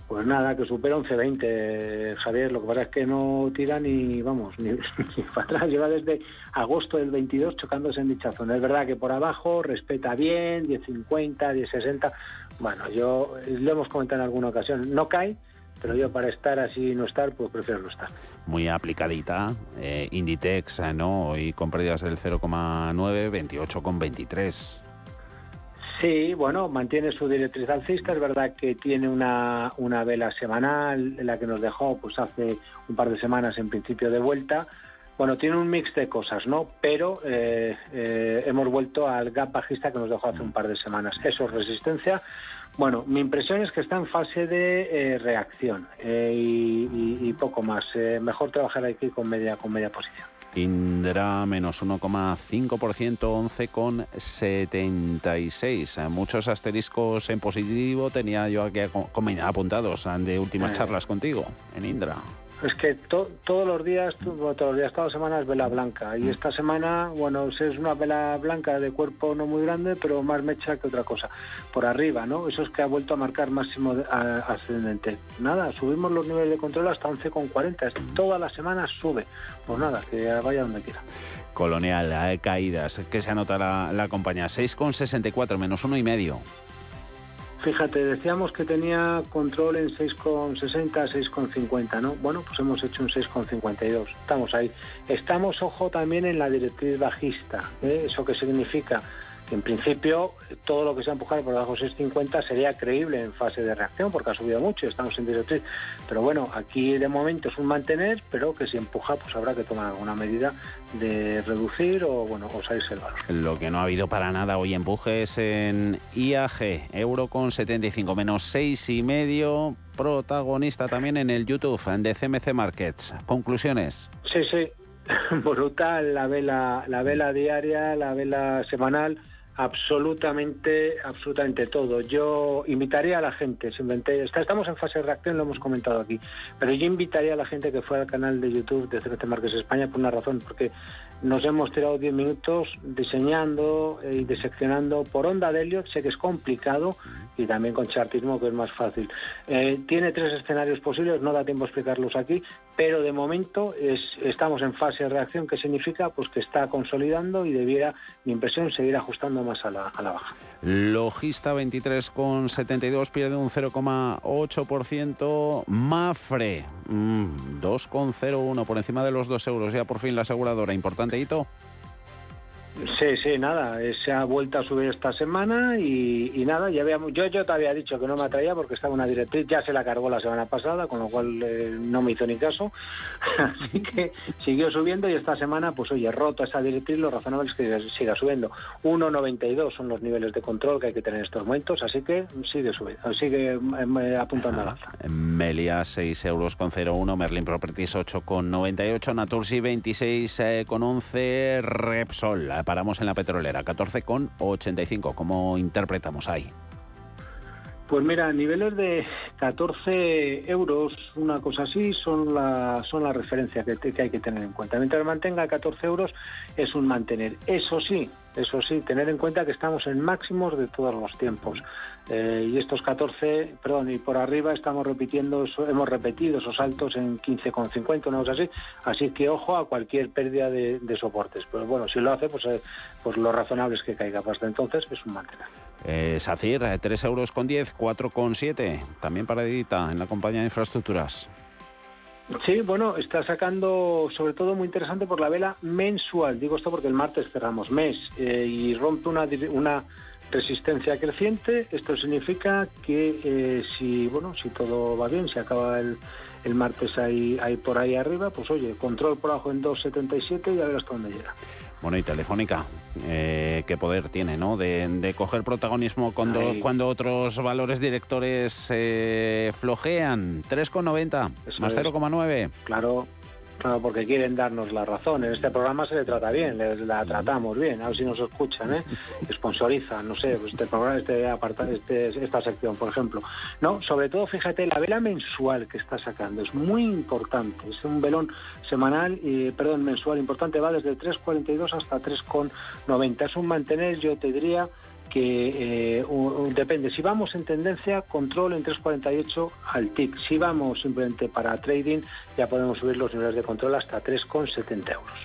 Pues nada, que supera 11-20, Javier. Lo que pasa es que no tira ni, vamos, ni, para atrás. Lleva desde agosto del 22 chocándose en dicha zona. Es verdad que por abajo respeta bien, 10-50, 10-60. Bueno, yo lo hemos comentado en alguna ocasión. No cae, pero yo para estar así y no estar, pues prefiero no estar. Muy aplicadita. Eh, Inditex, ¿no? Hoy con pérdidas del 0,9, 28,23. Sí, bueno, mantiene su directriz alcista. Es verdad que tiene una, una vela semanal, la que nos dejó pues hace un par de semanas en principio de vuelta. Bueno, tiene un mix de cosas, ¿no? Pero eh, eh, hemos vuelto al gap bajista que nos dejó hace un par de semanas. Eso es resistencia. Bueno, mi impresión es que está en fase de eh, reacción y, y, poco más. mejor trabajar aquí con media, con media posición. Indra menos 1,5%, 11,76. Muchos asteriscos en positivo tenía yo aquí apuntados de últimas charlas contigo en Indra. Es que todos los días, todos los días, toda semana es vela blanca. Y mm. esta semana, bueno, es una vela blanca de cuerpo no muy grande, pero más mecha que otra cosa. Por arriba, ¿no? Eso es que ha vuelto a marcar máximo ascendente. Nada, subimos los niveles de control hasta 11,40. Toda la semana sube. Pues nada, que vaya donde quiera. Colonial, hay caídas. ¿Qué se anota la, la compañía? 6,64 menos uno y medio. Fíjate, decíamos que tenía control en 6,60, 6,50, ¿no? Bueno, pues hemos hecho un 6,52. Estamos ahí. Estamos, ojo, también en la directriz bajista. ¿eh? ¿Eso qué significa? En principio, todo lo que sea empujar por debajo de 6,50 sería creíble en fase de reacción, porque ha subido mucho y estamos en directriz. Pero bueno, aquí de momento es un mantener, pero que si empuja, pues habrá que tomar alguna medida de reducir o bueno, o salirse el valor. Lo que no ha habido para nada hoy empujes en IAG, euro con 75 menos 6 y medio, protagonista también en el YouTube de CMC Markets. Conclusiones. Sí, sí, brutal la vela, la vela diaria, la vela semanal absolutamente, absolutamente todo. Yo invitaría a la gente, estamos en fase de reacción, lo hemos comentado aquí, pero yo invitaría a la gente que fuera al canal de YouTube de CBT Marques España por una razón, porque nos hemos tirado 10 minutos diseñando y diseccionando por onda de Elliot, sé que es complicado, y también con chartismo, que es más fácil. Eh, tiene tres escenarios posibles, no da tiempo a explicarlos aquí, pero de momento es, estamos en fase de reacción, que significa pues que está consolidando y debiera, mi impresión, seguir ajustando más a la, a la baja. Logista 23,72 pierde un 0,8%. Mafre 2,01 mm, por encima de los 2 euros. Ya por fin la aseguradora. Importante hito. Sí, sí, nada, se ha vuelto a subir esta semana y, nada, ya yo, yo te había dicho que no me atraía porque estaba una directriz, ya se la cargó la semana pasada, con lo cual eh, no me hizo ni caso, así que siguió subiendo y esta semana, pues oye, roto esa directriz, lo razonable es que siga subiendo. 1,92 son los niveles de control que hay que tener en estos momentos, así que sigue subiendo, sigue em, eh, apuntando a la alza. Melia 6 euros con 0,1, Merlin Properties 8,98, Natursi 26,11, Repsol paramos en la petrolera, 14,85. ¿Cómo interpretamos ahí? Pues mira, niveles de 14 euros, una cosa así, son la, son la referencia que, que hay que tener en cuenta. Mientras mantenga 14 euros es un mantener. Eso sí, eso sí, tener en cuenta que estamos en máximos de todos los tiempos. Eh, y estos 14, perdón, y por arriba estamos repitiendo, hemos repetido esos saltos en 15,50, una cosa así. Así que ojo a cualquier pérdida de, soportes. Pero bueno, si lo hace, pues, eh, pues lo razonable es que caiga. Hasta entonces es un mantener. Eh, SACIR, 3 euros con 10, 4,7. También para edita en la compañía de infraestructuras. Sí, bueno, está sacando sobre todo muy interesante por la vela mensual. Digo esto porque el martes cerramos mes eh, y rompe una, resistencia creciente. Esto significa que eh, si bueno, si todo va bien, si acaba el, el martes ahí, ahí por ahí arriba, pues oye, control por abajo en 2.77 y a ver hasta dónde llega. Bueno, y Telefónica, eh, qué poder tiene, ¿no? De, coger protagonismo cuando, cuando otros valores directores eh, flojean. 3,90 más 0,9. Claro, Claro, porque quieren darnos la razón. En este programa se le trata bien, les, la tratamos bien, a ver si nos escuchan, ¿eh? Sponsorizan, no sé, pues este programa, este, este, esta sección, por ejemplo. No, sobre todo, fíjate, la vela mensual que está sacando es muy importante. Es un velón semanal, y, perdón, mensual importante, va desde 3,42 hasta 3,90. Es un mantener, yo te diría, que eh, depende. Si vamos en tendencia, control en 3.48 al TIC. Si vamos simplemente para trading, ya podemos subir los niveles de control hasta 3,70 euros.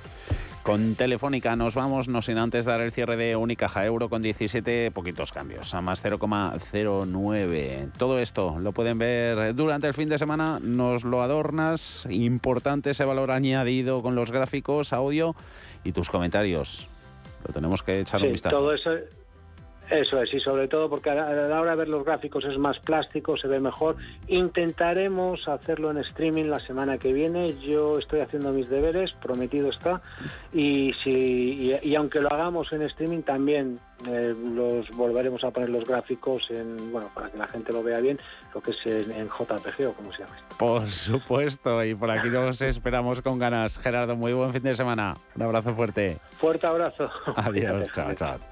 Con Telefónica nos vamos, no sin antes dar el cierre de Unicaja Euro con 17 poquitos cambios, a más 0,09. Todo esto lo pueden ver durante el fin de semana, nos lo adornas, importante ese valor añadido con los gráficos, audio y tus comentarios. Lo tenemos que echar un vistazo. Todo eso eso es, y sobre todo porque a la hora de ver los gráficos es más plástico, se ve mejor. Intentaremos hacerlo en streaming la semana que viene. Yo estoy haciendo mis deberes, prometido está. Y, si, y, aunque lo hagamos en streaming, también eh, los volveremos a poner los gráficos en, bueno, para que la gente lo vea bien, lo que es en, JPG o como se llama. Por supuesto, y por aquí nos esperamos con ganas. Gerardo, muy buen fin de semana. Un abrazo fuerte. Fuerte abrazo. Adiós, chao, chao.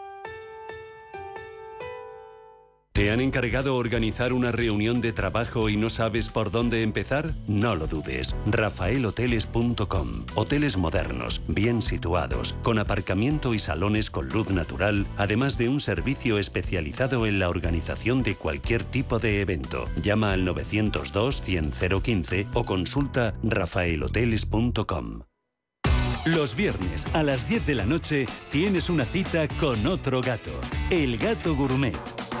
¿Te han encargado organizar una reunión de trabajo y no sabes por dónde empezar? No lo dudes. rafaelhoteles.com. Hoteles modernos, bien situados, con aparcamiento y salones con luz natural, además de un servicio especializado en la organización de cualquier tipo de evento. Llama al 902 100 015 o consulta rafaelhoteles.com. Los viernes a las 10 de la noche tienes una cita con otro gato, el gato gourmet.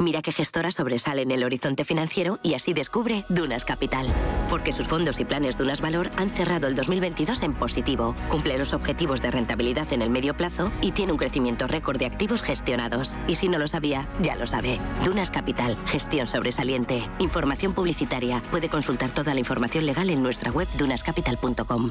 Mira qué gestora sobresale en el horizonte financiero y así descubre Dunas Capital. Porque sus fondos y planes Dunas Valor han cerrado el 2022 en positivo, cumple los objetivos de rentabilidad en el medio plazo y tiene un crecimiento récord de activos gestionados. Y si no lo sabía, ya lo sabe. Dunas Capital, gestión sobresaliente. Información publicitaria. Puede consultar toda la información legal en nuestra web dunascapital.com.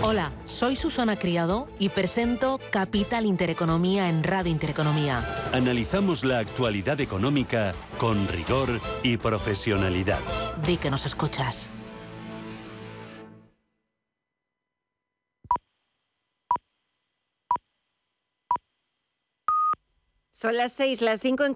Hola, soy Susana Criado y presento Capital Intereconomía en Radio Intereconomía. Analizamos la actualidad económica con rigor y profesionalidad. Di que nos escuchas. Son las seis, las cinco en